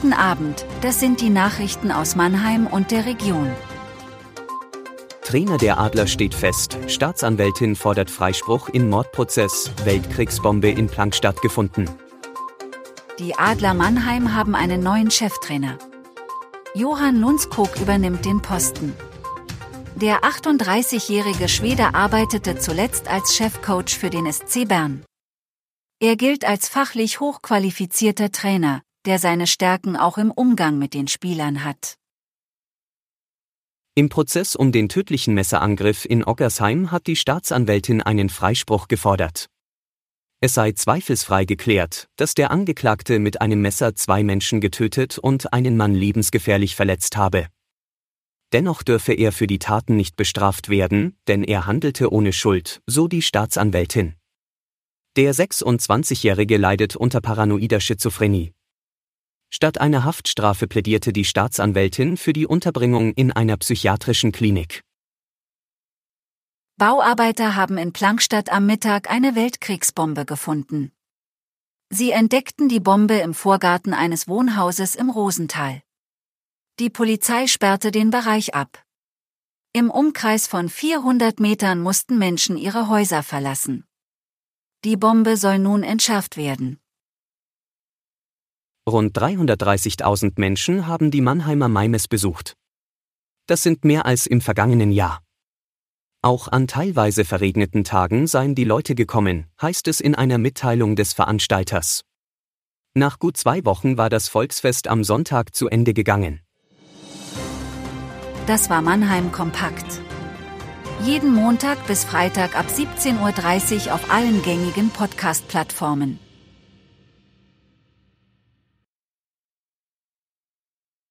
Guten Abend, das sind die Nachrichten aus Mannheim und der Region. Trainer der Adler steht fest, Staatsanwältin fordert Freispruch in Mordprozess, Weltkriegsbombe in Plankstadt gefunden. Die Adler Mannheim haben einen neuen Cheftrainer. Johann Lundskog übernimmt den Posten. Der 38-jährige Schwede arbeitete zuletzt als Chefcoach für den SC Bern. Er gilt als fachlich hochqualifizierter Trainer, der seine Stärken auch im Umgang mit den Spielern hat. Im Prozess um den tödlichen Messerangriff in Oggersheim hat die Staatsanwältin einen Freispruch gefordert. Es sei zweifelsfrei geklärt, dass der Angeklagte mit einem Messer zwei Menschen getötet und einen Mann lebensgefährlich verletzt habe. Dennoch dürfe er für die Taten nicht bestraft werden, denn er handelte ohne Schuld, so die Staatsanwältin. Der 26-Jährige leidet unter paranoider Schizophrenie. Statt einer Haftstrafe plädierte die Staatsanwältin für die Unterbringung in einer psychiatrischen Klinik. Bauarbeiter haben in Plankstadt am Mittag eine Weltkriegsbombe gefunden. Sie entdeckten die Bombe im Vorgarten eines Wohnhauses im Rosental. Die Polizei sperrte den Bereich ab. Im Umkreis von 400 Metern mussten Menschen ihre Häuser verlassen. Die Bombe soll nun entschärft werden. Rund 330.000 Menschen haben die Mannheimer Maimes besucht. Das sind mehr als im vergangenen Jahr. Auch an teilweise verregneten Tagen seien die Leute gekommen, heißt es in einer Mitteilung des Veranstalters. Nach gut zwei Wochen war das Volksfest am Sonntag zu Ende gegangen. Das war Mannheim Kompakt. Jeden Montag bis Freitag ab 17.30 Uhr auf allen gängigen Podcast-Plattformen.